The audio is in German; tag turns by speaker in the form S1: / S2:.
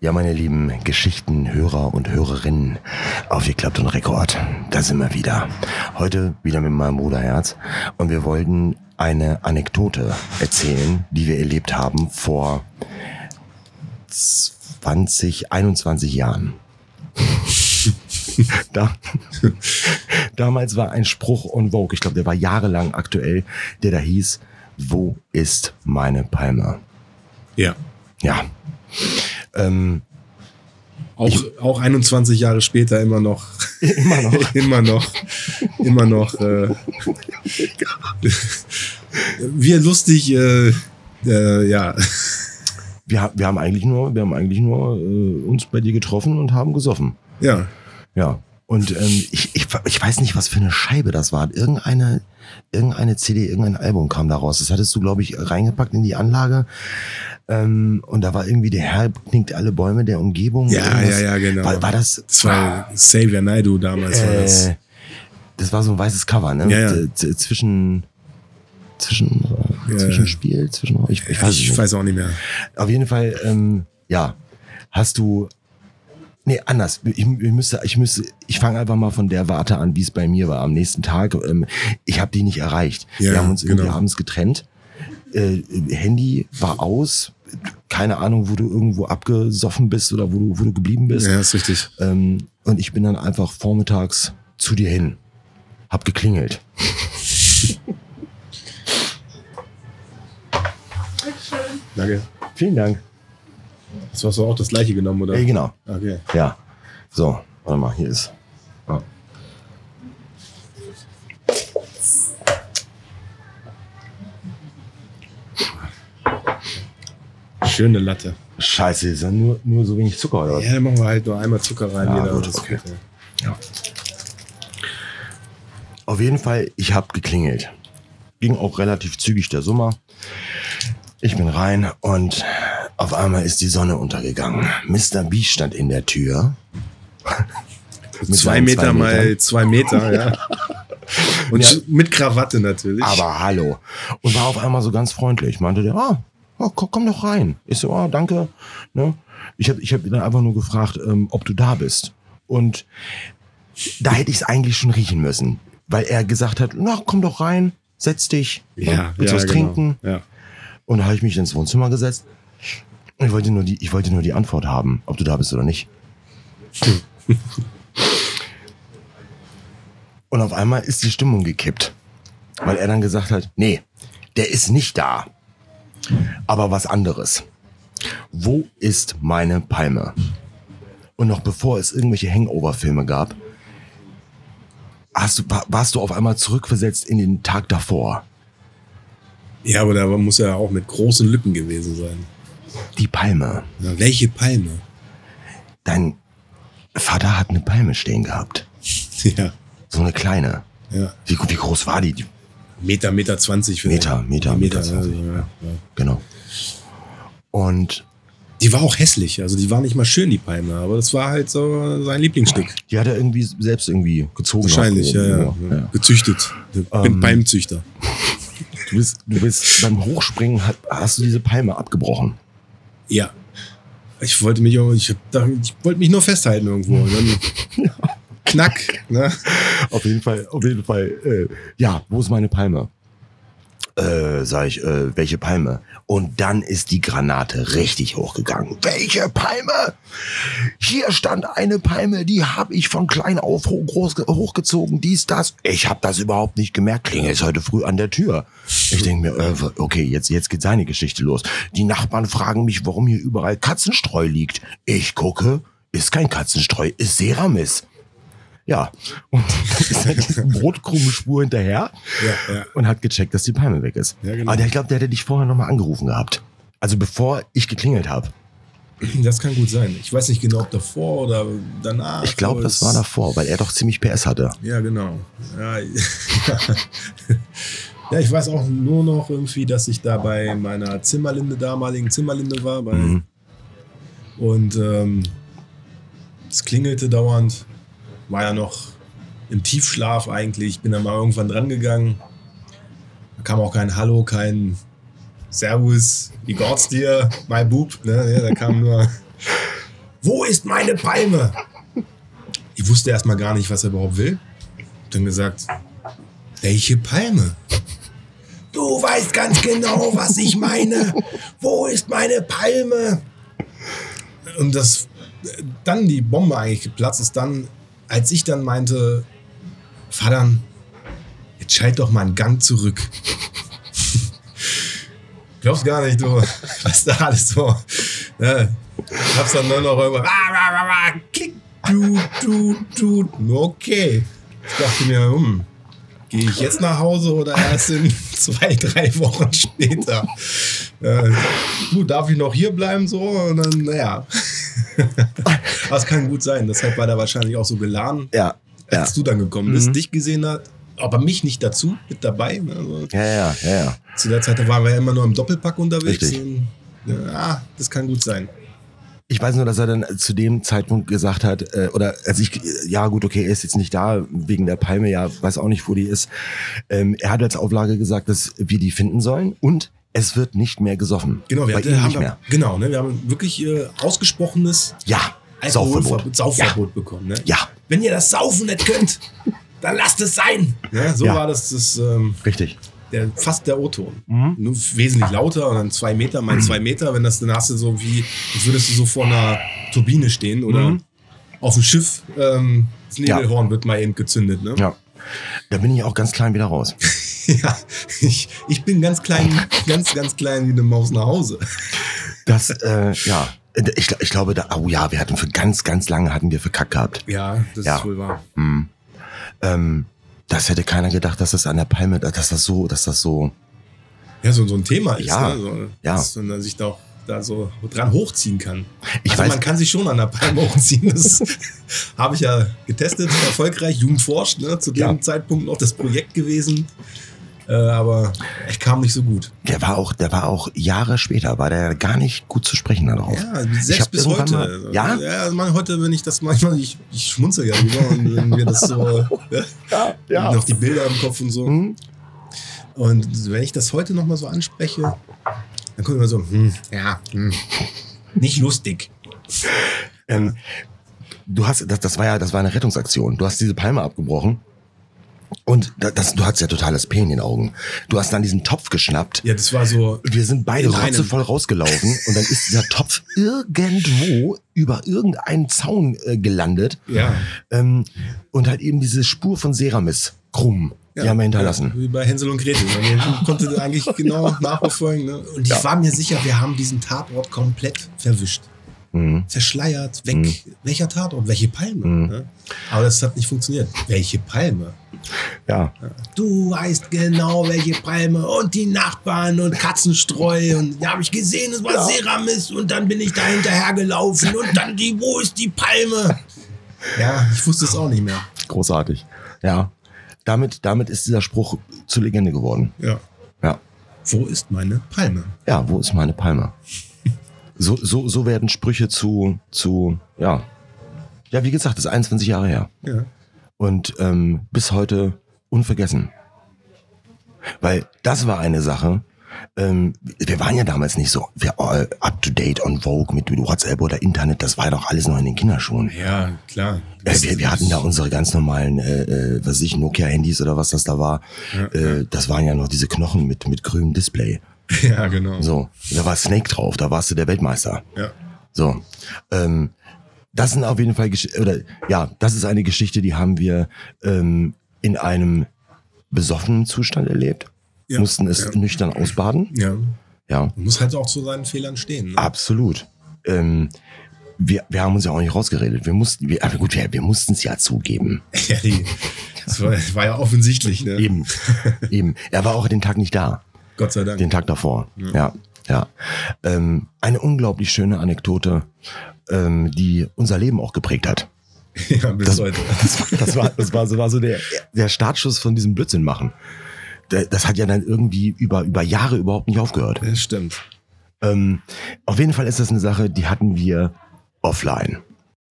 S1: Ja, meine lieben Geschichtenhörer und Hörerinnen, aufgeklappt und Rekord, da sind wir wieder. Heute wieder mit meinem Bruder Herz und wir wollten eine Anekdote erzählen, die wir erlebt haben vor 20, 21 Jahren. da, damals war ein Spruch on Vogue, ich glaube, der war jahrelang aktuell, der da hieß, wo ist meine Palme?
S2: Ja.
S1: Ja. Ähm,
S2: Auch, auch 21 Jahre später immer noch.
S1: immer noch.
S2: immer noch. Immer noch. Äh, wir lustig, äh, äh, ja.
S1: Wir, wir haben eigentlich nur, wir haben eigentlich nur äh, uns bei dir getroffen und haben gesoffen.
S2: Ja.
S1: Ja. Und ähm, ich, ich, ich weiß nicht, was für eine Scheibe das war. Irgendeine, irgendeine CD, irgendein Album kam da raus. Das hattest du, glaube ich, reingepackt in die Anlage. Ähm, und da war irgendwie der Herr knickt alle Bäume der Umgebung.
S2: Ja, ja, ja, genau.
S1: War, war das?
S2: Das war Xavier Naidoo damals. war das.
S1: äh, das war so ein weißes Cover, ne?
S2: Ja, ja.
S1: Z- Zwischen, zwischen, äh,
S2: Ja,
S1: zwischen
S2: ja.
S1: Spiel, zwischen, ich, ich weiß
S2: ich weiß auch nicht mehr.
S1: Auf jeden Fall, ähm, ja, hast du. Nee, anders. Ich, ich müsste, ich müsste, ich fange einfach mal von der Warte an, wie es bei mir war am nächsten Tag. Ähm, ich habe die nicht erreicht.
S2: Ja,
S1: Wir haben uns irgendwie
S2: genau.
S1: abends getrennt. Äh, Handy war aus. Keine Ahnung, wo du irgendwo abgesoffen bist oder wo du, wo du geblieben bist.
S2: Ja, ist richtig.
S1: Ähm, und ich bin dann einfach vormittags zu dir hin. Hab geklingelt.
S2: Danke.
S1: Vielen Dank.
S2: Das hast du auch das gleiche genommen, oder?
S1: Äh, genau.
S2: Okay.
S1: Ja. So, warte mal, hier ist. Ah.
S2: Schöne Latte.
S1: Scheiße, ist ja nur, nur so wenig Zucker, oder?
S2: Ja, dann machen wir halt nur einmal Zucker rein.
S1: Ja, gut, okay.
S2: gut,
S1: Ja. Auf jeden Fall, ich habe geklingelt. Ging auch relativ zügig der Sommer. Ich bin rein und auf einmal ist die Sonne untergegangen. Mr. B stand in der Tür.
S2: ja. Zwei Meter
S1: zwei
S2: mal zwei Meter, ja. Und
S1: Ja.
S2: mit Krawatte natürlich.
S1: Aber hallo. Und war auf einmal so ganz freundlich. Meinte der, ah, oh, komm, komm doch rein. Ich so, ah, danke. Ne? Ich habe ich hab ihn dann einfach nur gefragt, ähm, ob du da bist. Und da hätte ich es eigentlich schon riechen müssen. Weil er gesagt hat, na, komm doch rein, setz dich, ne? willst was
S2: genau.
S1: trinken?
S2: Ja.
S1: Und da habe ich mich ins Wohnzimmer gesetzt. Ich wollte, nur die, ich wollte nur die Antwort haben, ob du da bist oder nicht. Und auf einmal ist die Stimmung gekippt. Weil er dann gesagt hat, nee, der ist nicht da. Aber was anderes. Wo ist meine Palme? Und noch bevor es irgendwelche Hangover-Filme gab, hast du, wa- warst du auf einmal zurückversetzt in den Tag davor.
S2: ja, aber da muss er auch mit großen Lücken gewesen sein.
S1: Die Palme.
S2: Ja, welche Palme?
S1: Dein Vater hat eine Palme stehen gehabt.
S2: Ja.
S1: So eine kleine.
S2: ja.
S1: Wie, wie groß war die?
S2: Meter, Meter 20 vielleicht.
S1: Meter, Meter, Meter
S2: Meter,
S1: 20,
S2: ja, ja.
S1: Genau. Und
S2: Die war auch hässlich, also die war nicht mal schön, die Palme, aber das war halt so sein Lieblingsstück.
S1: die hat er irgendwie selbst irgendwie gezogen.
S2: Wahrscheinlich, ja, ja,
S1: Ja.
S2: Gezüchtet. Ich bin
S1: Ähm,
S2: Palmzüchter.
S1: Du bist, du bist beim Hochspringen hat, hast du diese Palme abgebrochen.
S2: Ja. Ich wollte mich auch, ich, ich wollte mich nur festhalten irgendwo. Und dann knack, ne?
S1: Auf jeden Fall, auf jeden Fall. Äh, ja, wo ist meine Palme? Äh, sag ich, äh, welche Palme? Und dann ist die Granate richtig hochgegangen. Welche Palme? Hier stand eine Palme, die habe ich von klein auf hoch, groß, hochgezogen, dies, das. Ich habe das überhaupt nicht gemerkt. Klingel ist heute früh an der Tür. Ich denke mir, äh, okay, jetzt, jetzt geht seine Geschichte los. Die Nachbarn fragen mich, warum hier überall Katzenstreu liegt. Ich gucke, ist kein Katzenstreu, ist Ceramis. Ja, und ist dann diese Brotkrumenspur hinterher
S2: Ja, ja.
S1: und hat gecheckt, dass die Palme weg ist.
S2: Ja, genau.
S1: Aber der, ich glaube, der hätte dich vorher nochmal angerufen gehabt. Also bevor ich geklingelt habe.
S2: Das kann gut sein. Ich weiß nicht genau, ob davor oder danach.
S1: Ich glaube, das war davor, weil er doch ziemlich PS hatte.
S2: Ja, genau. Ja, ja, ich weiß auch nur noch irgendwie, dass ich da bei meiner Zimmerlinde, damaligen Zimmerlinde war. Bei,
S1: Mhm.
S2: Und ähm, es klingelte dauernd. War ja noch im Tiefschlaf eigentlich. Ich bin dann mal irgendwann dran gegangen. Da kam auch kein Hallo, kein Servus, wie geht's dir, my boob. Ne? Ja, da kam nur wo ist meine Palme? Ich wusste erstmal gar nicht, was er überhaupt will. Dann gesagt, welche Palme? Du weißt ganz genau, was ich meine. Wo ist meine Palme? Und das dann die Bombe eigentlich geplatzt ist, dann, als ich dann meinte, Vater, jetzt schalt doch mal einen Gang zurück. Glaubst gar nicht, du, was da alles so. Ne? Ich hab's dann nur noch irgendwann. Kick, du, du, du. Okay. Ich dachte mir, hm, gehe ich jetzt nach Hause oder erst in zwei, drei Wochen später? Äh, du, darf ich noch hier bleiben so? Und dann, naja. Aber es kann gut sein. Deshalb war der wahrscheinlich auch so geladen,
S1: Ja. Ja.
S2: als du dann gekommen bist,
S1: Mhm.
S2: dich gesehen hat. Aber mich nicht dazu, mit dabei. ne? Also,
S1: Ja, ja, ja, ja.
S2: zu der Zeit waren wir ja immer nur im Doppelpack unterwegs.
S1: Richtig.
S2: Und, ja, das kann gut sein.
S1: Ich weiß nur, dass er dann zu dem Zeitpunkt gesagt hat, äh, oder als ich, ja gut, okay, er ist jetzt nicht da wegen der Palme, ja, weiß auch nicht, wo die ist. Ähm, er hat als Auflage gesagt, dass wir die finden sollen und es wird nicht mehr gesoffen.
S2: Genau, wir, hatten, haben
S1: mehr.
S2: genau ne, wir haben wirklich äh, ausgesprochenes
S1: Ja, Saufverbot.
S2: Saufverbot bekommen. Ne?
S1: Ja,
S2: Wenn ihr das Saufen nicht könnt, dann lasst es sein. Ja, so
S1: Ja.
S2: war das, das ähm,
S1: richtig.
S2: der, fast der O-Ton.
S1: Mhm.
S2: Nur wesentlich lauter und dann zwei Meter mal zwei Meter. Wenn das, dann hast du so wie, als würdest du so vor einer Turbine stehen oder
S1: Mhm.
S2: auf dem Schiff. Ähm, das Nebelhorn wird mal eben gezündet. Ne?
S1: Ja. Da bin ich auch ganz klein wieder raus.
S2: Ja, ich, ich bin ganz klein, ganz, ganz klein wie eine Maus nach Hause.
S1: Das, äh, ja. Ich, ich glaube, da, oh ja, wir hatten für ganz, ganz lange hatten wir verkackt gehabt.
S2: Ja, das
S1: Ja.
S2: ist wohl wahr.
S1: Hm. Ähm, das hätte keiner gedacht, dass das an der Palme, dass das so, dass das so,
S2: Ja, so, so ein Thema ist,
S1: Ja,
S2: ne? so,
S1: ja.
S2: dass man sich da auch da so dran hochziehen kann.
S1: Ich
S2: also
S1: weiß-
S2: man kann sich schon an der Palme hochziehen. Das habe ich ja getestet, erfolgreich, Jugend forscht, ne? zu dem
S1: Ja.
S2: Zeitpunkt noch das Projekt gewesen. Äh, aber ich kam nicht so gut.
S1: der war auch, der war auch Jahre später, war der gar nicht gut zu sprechen darauf.
S2: Ja, selbst bis heute.
S1: mal- Ja?
S2: Ja, also man, heute, wenn ich das manchmal, ich, ich schmunzel ja drüber und wenn wir das so, ja, noch die Bilder im Kopf und so.
S1: Hm?
S2: Und wenn ich das heute noch mal so anspreche, dann kommt immer so, hm, ja, hm, nicht lustig.
S1: Ähm, du hast, das, das war ja, das war eine Rettungsaktion. Du hast diese Palme abgebrochen. Und da- das, du hattest ja totales P in den Augen. Du hast dann diesen Topf geschnappt.
S2: Ja, das war so,
S1: Wir sind beide rotzevoll rausgelaufen und dann ist dieser Topf irgendwo über irgendeinen Zaun äh, gelandet
S2: ja.
S1: ähm, und halt eben diese Spur von Ceramis krumm, die haben wir hinterlassen.
S2: Ja, wie bei Hänsel und Gretel. Man konnte eigentlich genau nachverfolgen. Ne? Und ich war mir sicher, wir haben diesen Tatort komplett verwischt.
S1: Mhm.
S2: Verschleiert, weg. Welcher Tatort? Welche Palme?
S1: Mhm.
S2: Ne? Aber das hat nicht funktioniert. Welche Palme?
S1: Ja,
S2: Du weißt genau, welche Palme und die Nachbarn und Katzenstreu und da habe ich gesehen, es war
S1: Ja.
S2: Ceramis und dann bin ich da hinterhergelaufen und dann die, wo ist die Palme? Ja, ich wusste es auch nicht mehr.
S1: großartig. Ja, damit, damit ist dieser Spruch zur Legende geworden.
S2: Ja.
S1: Ja,
S2: Wo ist meine Palme?
S1: ja, wo ist meine Palme? So, so, so werden Sprüche zu, zu, ja, ja, wie gesagt, das ist 21 Jahre her.
S2: Ja.
S1: und ähm, bis heute unvergessen. Weil das war eine Sache. Ähm, wir waren ja damals nicht so wir, all up to date on Vogue mit, mit WhatsApp oder Internet. Das war ja doch alles noch in den Kinderschuhen.
S2: Ja, klar.
S1: Äh, wir, wir hatten da unsere ganz normalen, äh, äh, was ich, Nokia-Handys oder was das da war.
S2: Ja,
S1: äh, das waren ja noch diese Knochen mit, mit grünem Display.
S2: Ja, genau.
S1: So, da war Snake drauf, da warst du der Weltmeister.
S2: Ja.
S1: So, ähm, das sind auf jeden Fall, Gesch oder ja, das ist eine Geschichte, die haben wir ähm, in einem besoffenen Zustand erlebt,
S2: Ja.
S1: mussten es
S2: Ja.
S1: nüchtern ausbaden.
S2: ja.
S1: Ja,
S2: Man muss halt auch zu seinen Fehlern stehen. Ne?
S1: absolut. Ähm, wir, wir haben uns ja auch nicht rausgeredet. Wir mussten, wir, aber gut, wir, wir mussten es ja zugeben.
S2: Ja, die, das war, war ja offensichtlich, ne?
S1: Eben, eben. Er war auch den Tag nicht da.
S2: Gott sei Dank.
S1: Den Tag davor. Ja, ja. Ähm, eine unglaublich schöne Anekdote, ähm, die unser Leben auch geprägt hat.
S2: ja, bis
S1: Das,
S2: heute.
S1: das, das, war, das war, so, war so der, der Startschuss von diesem Blödsinn machen. Das hat ja dann irgendwie über, über Jahre überhaupt nicht aufgehört.
S2: Das stimmt.
S1: Ähm, auf jeden Fall ist das eine Sache, die hatten wir offline.